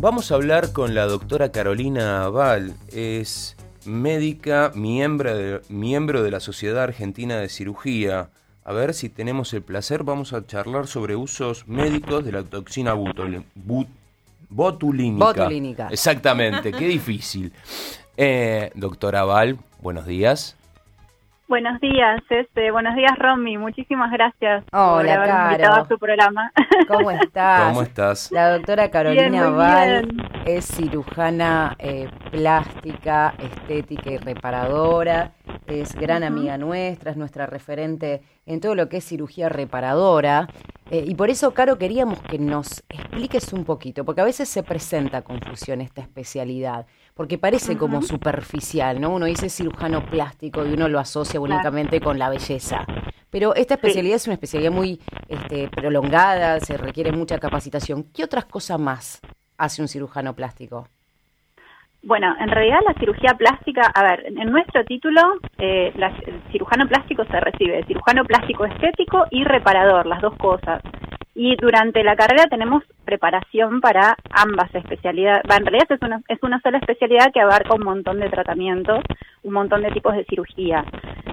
Vamos a hablar con la doctora Carolina Val, es médica, miembro de, miembro de la Sociedad Argentina de Cirugía. A ver si tenemos el placer, vamos a charlar sobre usos médicos de la toxina botulínica. Botulínica. Exactamente, qué difícil. Eh, doctora Val, buenos días. Buenos días, este, buenos días Romy, muchísimas gracias por haberme invitado a su programa. ¿Cómo estás? ¿Cómo estás? La doctora Carolina Val es cirujana eh, plástica, estética y reparadora, es gran amiga nuestra, es nuestra referente en todo lo que es cirugía reparadora. Eh, y por eso, Caro, queríamos que nos expliques un poquito, porque a veces se presenta confusión esta especialidad porque parece como superficial, ¿no? Uno dice cirujano plástico y uno lo asocia únicamente con la belleza. Pero esta especialidad es una especialidad muy este, prolongada, se requiere mucha capacitación. ¿Qué otras cosas más hace un cirujano plástico? Bueno, en realidad la cirugía plástica, a ver, en nuestro título, eh, el cirujano plástico se recibe cirujano plástico estético y reparador, las dos cosas. Y durante la carrera tenemos preparación para ambas especialidades. en realidad es una, es una sola especialidad que abarca un montón de tratamientos, un montón de tipos de cirugía.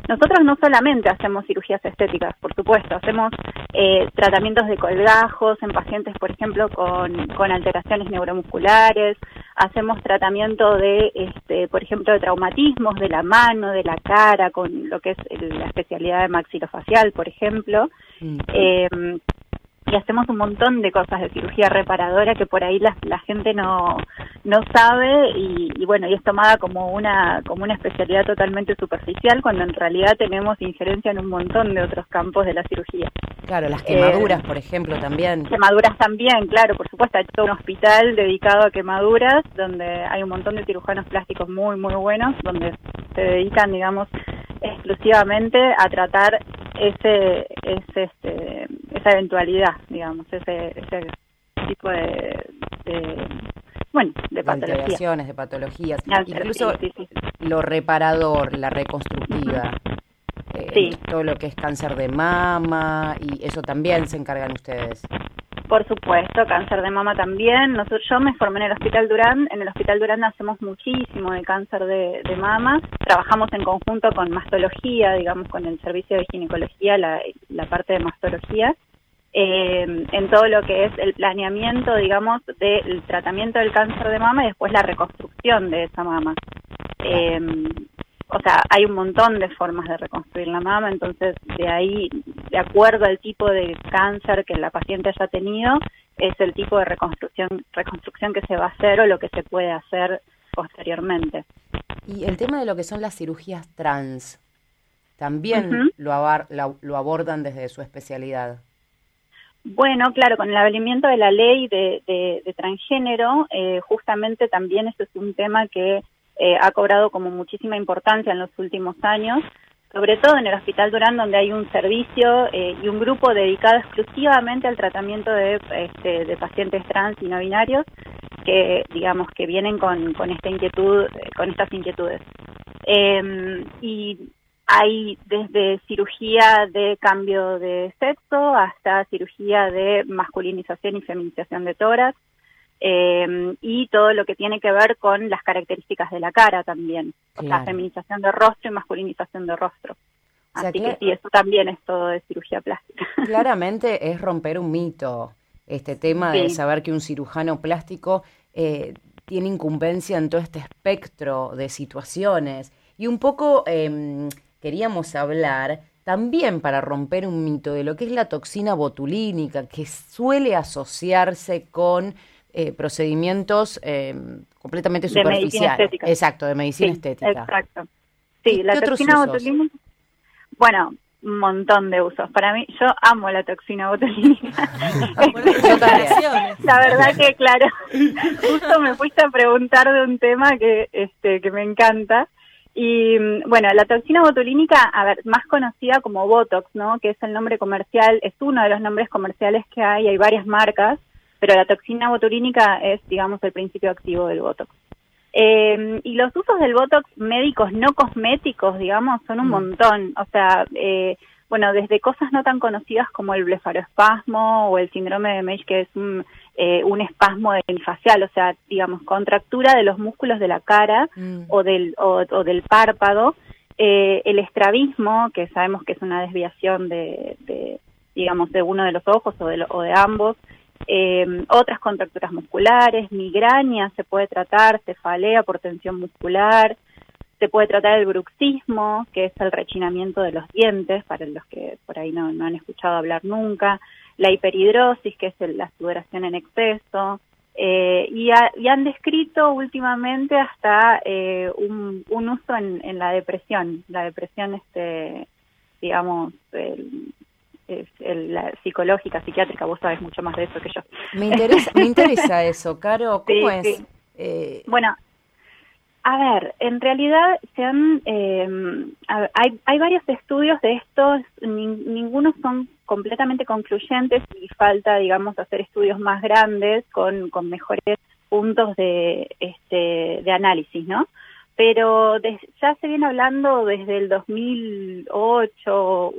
Nosotros no solamente hacemos cirugías estéticas, por supuesto, hacemos eh, tratamientos de colgajos en pacientes, por ejemplo, con, con alteraciones neuromusculares, hacemos tratamiento de, este, por ejemplo, de traumatismos de la mano, de la cara, con lo que es la especialidad de maxilofacial, por ejemplo. Mm. Eh, y hacemos un montón de cosas de cirugía reparadora que por ahí la, la gente no, no sabe y, bueno, y es tomada como una, como una especialidad totalmente superficial cuando en realidad tenemos injerencia en un montón de otros campos de la cirugía. Claro, las quemaduras, eh, por ejemplo, también. Quemaduras también, claro, por supuesto, hay todo un hospital dedicado a quemaduras donde hay un montón de cirujanos plásticos muy, muy buenos, donde se dedican, digamos, exclusivamente a tratar ese, ese este, esa eventualidad, digamos, ese, ese tipo de, bueno, de patologías. de patologías. Incluso lo reparador, la reconstructiva. Eh, todo lo que es cáncer de mama y eso también se encargan ustedes. Por supuesto, cáncer de mama también. Nosotros, yo me formé en el Hospital Durán. En el Hospital Durán hacemos muchísimo de cáncer de, mama. Trabajamos en conjunto con mastología, digamos, con el servicio de ginecología, la, la parte de mastología. Eh, en todo lo que es el planeamiento, digamos, del tratamiento del cáncer de mama y después la reconstrucción de esa mama. Eh, o sea, hay un montón de formas de reconstruir la mama, entonces de ahí, de acuerdo al tipo de cáncer que la paciente haya tenido, es el tipo de reconstrucción, reconstrucción que se va a hacer o lo que se puede hacer posteriormente. Y el tema de lo que son las cirugías trans, también lo, lo, abordan desde su especialidad. Bueno, claro, con el abolimiento de la ley de, de, transgénero, eh, justamente también eso es un tema que eh, ha cobrado como muchísima importancia en los últimos años, sobre todo en el Hospital Durán, donde hay un servicio eh, y un grupo dedicado exclusivamente al tratamiento de, este, de pacientes trans y no binarios que, digamos, que vienen con, con esta inquietud, eh, con estas inquietudes. Em, y hay desde cirugía de cambio de sexo hasta cirugía de masculinización y feminización de tórax, eh, y todo lo que tiene que ver con las características de la cara también, la feminización de rostro y masculinización de rostro. Así que, sí, eso también es todo de cirugía plástica. Claramente es romper un mito este tema de saber que un cirujano plástico eh, tiene incumbencia en todo este espectro de situaciones. Y un poco em, queríamos hablar también para romper un mito de lo que es la toxina botulínica, que suele asociarse con eh, procedimientos eh, completamente superficiales. Exacto, de medicina estética. Exacto. Sí, la toxina botulínica. Bueno, un montón de usos. Para mí, yo amo la toxina botulínica. la verdad que, claro, justo me fuiste a preguntar de un tema que, este, que me encanta. Y bueno, la toxina botulínica, a ver, más conocida como Botox, ¿no? Que es el nombre comercial, es uno de los nombres comerciales que hay, hay varias marcas pero la toxina botulínica es, digamos, el principio activo del Botox. Eh, y los usos del Botox médicos no cosméticos, digamos, son un mm. montón. O sea, eh, bueno, desde cosas no tan conocidas como el blefaroespasmo o el síndrome de Mesh, que es un, eh, un espasmo facial, o sea, digamos, contractura de los músculos de la cara mm. o, del, o, del párpado. Eh, el estrabismo, que sabemos que es una desviación de, de digamos, de uno de los ojos o de, o de ambos, eh, otras contracturas musculares, migraña se puede tratar, cefalea por tensión muscular, se puede tratar el bruxismo, que es el rechinamiento de los dientes, para los que por ahí no, han escuchado hablar nunca, la hiperhidrosis, que es la sudoración en exceso, eh, y, han descrito últimamente hasta eh, un, uso en, la depresión, la depresión, este, digamos, la psicológica, psiquiátrica, vos sabes mucho más de eso que yo. Me interesa, me interesa eso, Caro, ¿cómo es? Eh, bueno, a ver, en realidad se han, eh, hay, hay varios estudios de estos, ninguno son completamente concluyentes y falta, digamos, hacer estudios más grandes con, con mejores puntos de, este, de análisis, ¿no? Pero ya se viene hablando desde el 2008,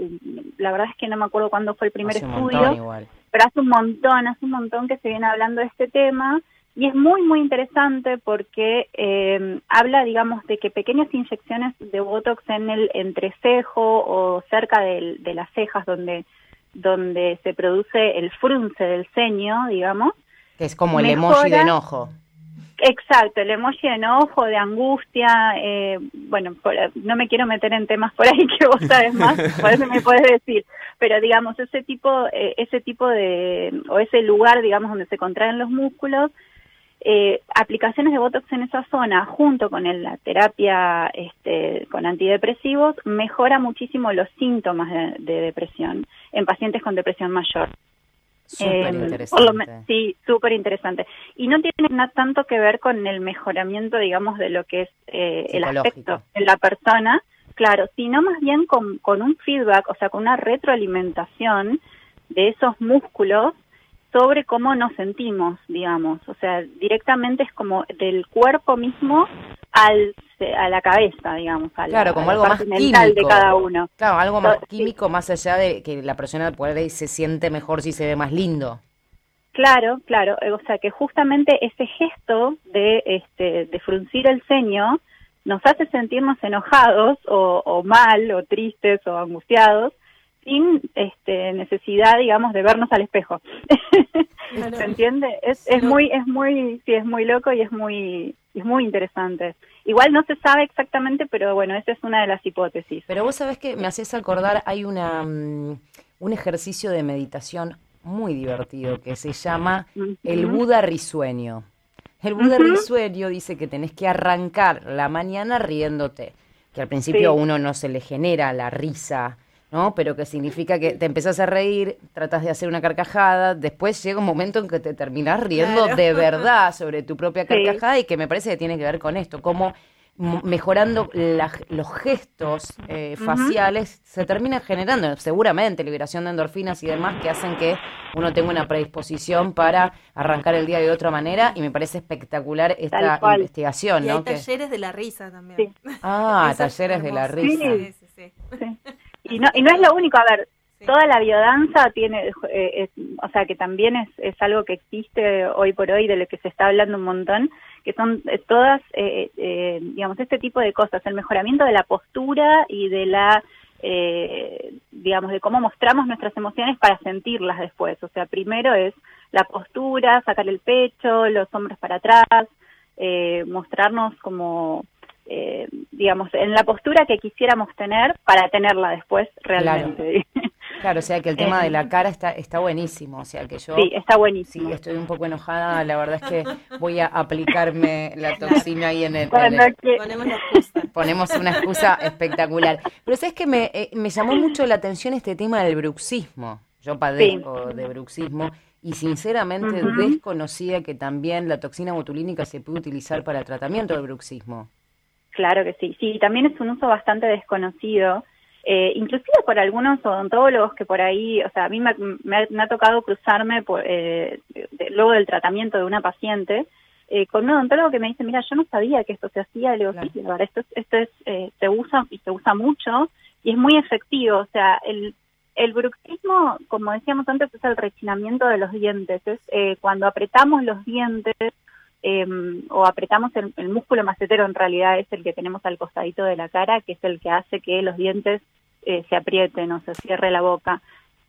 la verdad es que no me acuerdo cuándo fue el primer estudio, pero hace un montón, hace un montón que se viene hablando de este tema y es muy, muy interesante porque eh, habla, digamos, de que pequeñas inyecciones de Botox en el entrecejo o cerca de, las cejas donde, donde se produce el frunce del ceño, digamos. Que es como el emoji de enojo. Exacto, el emoji de enojo, de angustia, eh, bueno, no me quiero meter en temas por ahí que vos sabes más, por eso me puedes decir, pero digamos, ese tipo, eh, ese tipo de, o ese lugar, digamos, donde se contraen los músculos, eh, aplicaciones de Botox en esa zona junto con la terapia este, con antidepresivos mejora muchísimo los síntomas de, depresión en pacientes con depresión mayor. Súper em, interesante. sí, súper interesante. Y no tiene nada tanto que ver con el mejoramiento, digamos, de lo que es eh, el aspecto de la persona, claro, sino más bien con, con un feedback, o sea, con una retroalimentación de esos músculos sobre cómo nos sentimos, digamos, o sea, directamente es como del cuerpo mismo al a la cabeza, digamos, a claro, como algo más químico. de cada uno. Claro, algo más químico más allá de que la persona puede se siente mejor si se ve más lindo. Claro, claro, o sea que justamente ese gesto de este de fruncir el ceño nos hace sentirnos enojados o, o mal o tristes o angustiados sin este, necesidad, digamos, de vernos al espejo. ¿Se entiende? Es, es muy, es muy, sí, es muy loco y es muy, es muy interesante. Igual no se sabe exactamente, pero bueno, esa es una de las hipótesis. Pero vos sabés que me haces acordar, hay una, mm, un ejercicio de meditación muy divertido que se llama el Buda risueño. El Buda risueño dice que tenés que arrancar la mañana riéndote, que al principio a uno no se le genera la risa ¿no? Pero que significa que te empezás a reír, tratas de hacer una carcajada, después llega un momento en que te terminás riendo de verdad sobre tu propia carcajada y que me parece que tiene que ver con esto, como mejorando los gestos eh, faciales se termina generando seguramente liberación de endorfinas y demás que hacen que uno tenga una predisposición para arrancar el día de otra manera y me parece espectacular esta investigación. Y hay talleres de la risa también. Ah, talleres de la risa. Sí, y no, y no es lo único, a ver, toda la biodanza tiene, eh, o sea, que también es, es algo que existe hoy por hoy, de lo que se está hablando un montón, que son eh, todas, eh, eh, digamos, este tipo de cosas, el mejoramiento de la postura y de la, digamos, de cómo mostramos nuestras emociones para sentirlas después. O sea, primero es la postura, sacar el pecho, los hombros para atrás, mostrarnos como eh, digamos, en la postura que quisiéramos tener para tenerla después realmente. Claro, o sea que el tema de la eh, cara está está buenísimo, o sea que yo Sí, está buenísimo. Sí, estoy un poco enojada, la verdad es que voy a aplicarme la toxina ahí en el, ponemos la excusa. Ponemos una excusa espectacular. Pero sabes que me, eh, me llamó mucho la atención este tema del bruxismo. Yo padezco de bruxismo y sinceramente desconocía que también la toxina botulínica se puede utilizar para el tratamiento del bruxismo. Claro que sí. Sí, también es un uso bastante desconocido, eh, inclusive por algunos odontólogos que por ahí, o sea, a mí me, ha tocado cruzarme por, eh, luego del tratamiento de una paciente eh, con un odontólogo que me dice, mira, yo no sabía que esto se hacía, le digo, sí, esto, esto es, eh, se usa y se usa mucho y es muy efectivo, o sea, el el bruxismo, como decíamos antes, es el rechinamiento de los dientes. Es eh, cuando apretamos los dientes em, o apretamos el, músculo macetero, en realidad es el que tenemos al costadito de la cara, que es el que hace que los dientes eh, se aprieten o se cierre la boca.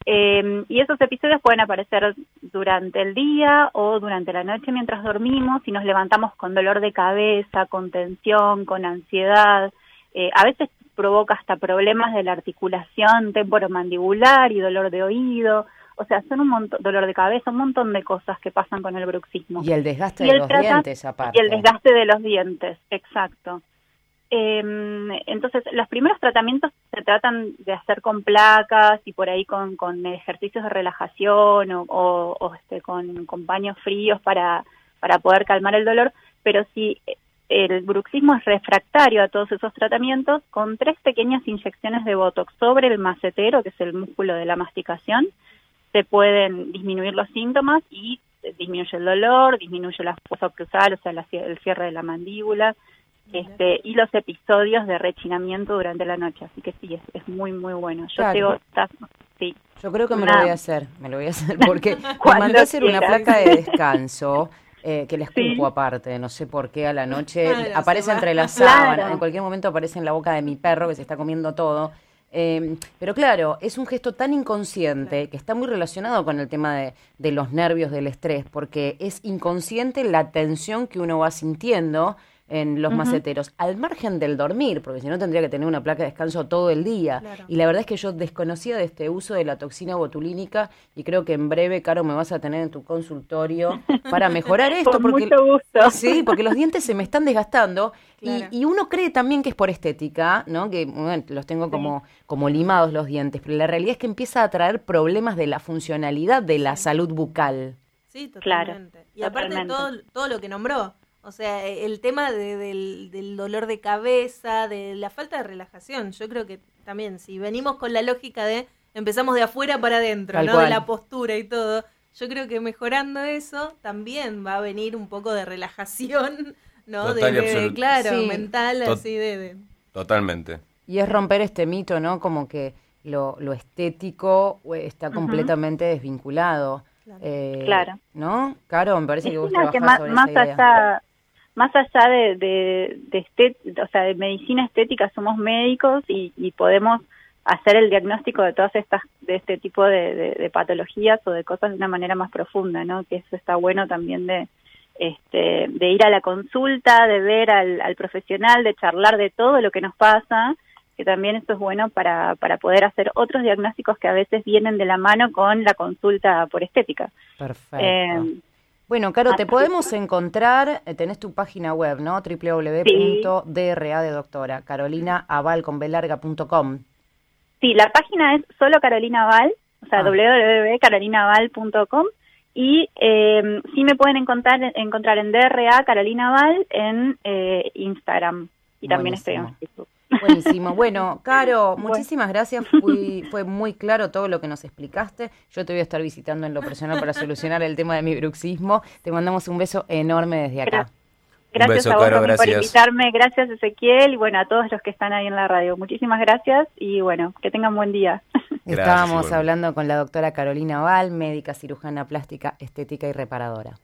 Em, y esos episodios pueden aparecer durante el día o durante la noche mientras dormimos y nos levantamos con dolor de cabeza, con tensión, con ansiedad. Eh, a veces provoca hasta problemas de la articulación temporomandibular y dolor de oído. O sea, son un montón, dolor de cabeza, un montón de cosas que pasan con el bruxismo. Y el desgaste de los dientes, aparte. Y el desgaste de los dientes, exacto. Eh, entonces, los primeros tratamientos se tratan de hacer con placas y por ahí con, con ejercicios de relajación o, o, este, con, con, baños fríos para, para poder calmar el dolor, pero si el bruxismo es refractario a todos esos tratamientos, con tres pequeñas inyecciones de Botox sobre el macetero, que es el músculo de la masticación, se pueden disminuir los síntomas y disminuye el dolor, disminuye la fuerza cruzal, o sea, el cierre de la mandíbula, este, y los episodios de rechinamiento durante la noche. Así que sí, es, muy, muy bueno. Yo tengo, sí. Yo creo que me lo voy a hacer, me lo voy a hacer porque me mandé a hacer una placa de descanso. Eh, que le escupo aparte, no sé por qué a la noche aparece entre las sábanas, en cualquier momento aparece en la boca de mi perro que se está comiendo todo. Eh, pero claro, es un gesto tan inconsciente que está muy relacionado con el tema de, de, los nervios, del estrés, porque es inconsciente la tensión que uno va sintiendo en los maceteros, al margen del dormir, porque si no tendría que tener una placa de descanso todo el día. Y la verdad es que yo desconocía de este uso de la toxina botulínica y creo que en breve, Caro, me vas a tener en tu consultorio para mejorar esto. porque, mucho gusto. Sí, porque los dientes se me están desgastando y, uno cree también que es por estética, ¿no? Que los tengo como, como limados los dientes, pero la realidad es que empieza a traer problemas de la funcionalidad de la salud bucal. Sí, totalmente. y aparte todo, todo lo que nombró, o sea, e, el tema del, dolor de cabeza, de la falta de relajación, yo creo que también, si venimos con la lógica de empezamos de afuera para adentro, ¿no? De la postura y todo, yo creo que mejorando eso también va a venir un poco de relajación, ¿no? de, claro, mental, así de, Totalmente. Y es romper este mito, ¿no? Como que lo, lo estético eh, está completamente desvinculado. Claro. Eh, claro. ¿No? Caro, me parece que vos trabajás más, sobre más allá más allá de, de, o sea, de medicina estética, somos médicos y, podemos hacer el diagnóstico de todas estas, de este tipo de, patologías o de cosas de una manera más profunda, ¿no? Que eso está bueno también de, este, de ir a la consulta, de ver al, al profesional, de charlar de todo lo que nos pasa, que también esto es bueno para, para poder hacer otros diagnósticos que a veces vienen de la mano con la consulta por estética. Perfecto. Eh, bueno, Caro, te podemos encontrar, eh, tenés tu página web, ¿no? www.dra de doctora, carolinaaval.com. Sí, la página es solo Carolina Val, o sea, ah. www.carolinaval.com y eh, sí me pueden encontrar, encontrar en DRA Carolina Val en eh, Instagram y también estoy en Facebook. Buenísimo. Bueno, Caro, muchísimas gracias. fue muy claro todo lo que nos explicaste. Yo te voy a estar visitando en lo personal para solucionar el tema de mi bruxismo. Te mandamos un beso enorme desde acá. Gracias a vos por invitarme, gracias Ezequiel y bueno, a todos los que están ahí en la radio. Muchísimas gracias y bueno, que tengan buen día. Estábamos hablando con la doctora Carolina Val, médica cirujana plástica, estética y reparadora.